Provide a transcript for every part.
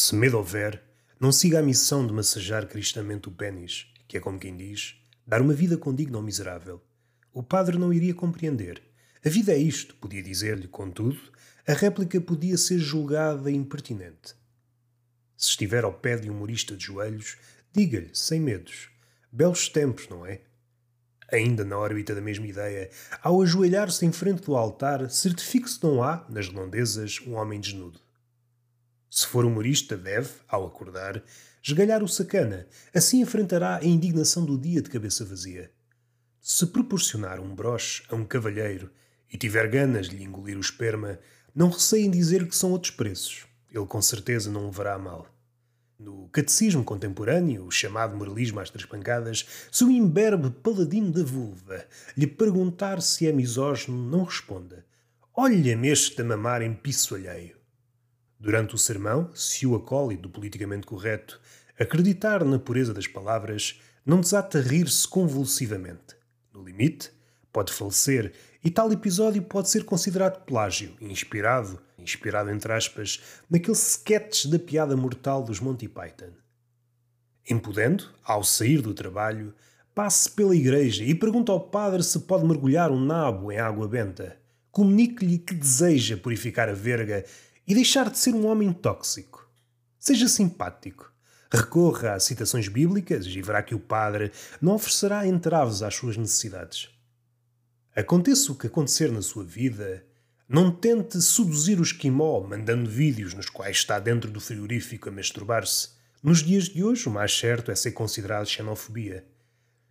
Se medo houver, não siga a missão de massajar cristamente o pênis, que é como quem diz, dar uma vida condigna ao miserável. O padre não iria compreender. A vida é isto, podia dizer-lhe, contudo, a réplica podia ser julgada impertinente. Se estiver ao pé de um humorista de joelhos, diga-lhe, sem medos. Belos tempos, não é? Ainda na órbita da mesma ideia, ao ajoelhar-se em frente do altar, certifique se não há, nas redondezas, um homem desnudo. Se for humorista, deve, ao acordar, esgalhar o sacana, assim enfrentará a indignação do dia de cabeça vazia. Se proporcionar um broche a um cavalheiro e tiver ganas de lhe engolir o esperma, não receie em dizer que são outros preços. Ele com certeza não levará a mal. No catecismo contemporâneo, o chamado moralismo às três pancadas, se o imberbe paladino da vulva lhe perguntar se é misógino, não responda. Olha-me este a mamar em piso alheio. Durante o sermão, se o acólito do politicamente correto acreditar na pureza das palavras, não desata rir-se convulsivamente. No limite, pode falecer e tal episódio pode ser considerado plágio, inspirado, inspirado entre aspas, naquele sketch da piada mortal dos Monty Python. Impudendo, ao sair do trabalho, passe pela igreja e pergunta ao padre se pode mergulhar um nabo em água benta. Comunique-lhe que deseja purificar a verga e deixar de ser um homem tóxico. Seja simpático. Recorra a citações bíblicas e verá que o padre não oferecerá entraves às suas necessidades. Aconteça o que acontecer na sua vida, não tente seduzir o esquimó mandando vídeos nos quais está dentro do frigorífico a masturbar-se. Nos dias de hoje, o mais certo é ser considerado xenofobia.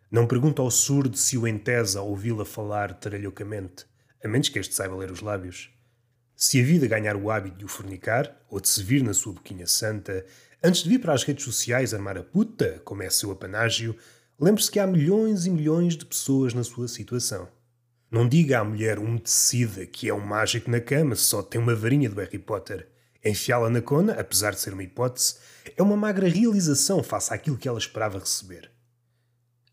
Não pergunte ao surdo se o entesa ouvi-la falar taralhocamente, a menos que este saiba ler os lábios. Se a vida ganhar o hábito de o fornicar, ou de se vir na sua boquinha santa, antes de vir para as redes sociais armar a puta, como é seu apanágio, lembre-se que há milhões e milhões de pessoas na sua situação. Não diga à mulher umedecida que é um mágico na cama se só tem uma varinha do Harry Potter. Enfiá-la na cona, apesar de ser uma hipótese, é uma magra realização face àquilo que ela esperava receber.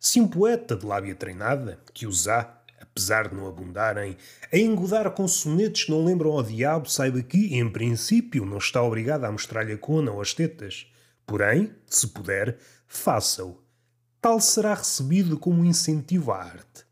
Se um poeta de lábia treinada, que os há, apesar de não abundarem, a engodar com sonetos que não lembram ao diabo, saiba que, em princípio, não está obrigado a mostrar-lhe a cona ou as tetas. Porém, se puder, faça-o. Tal será recebido como incentivo à arte.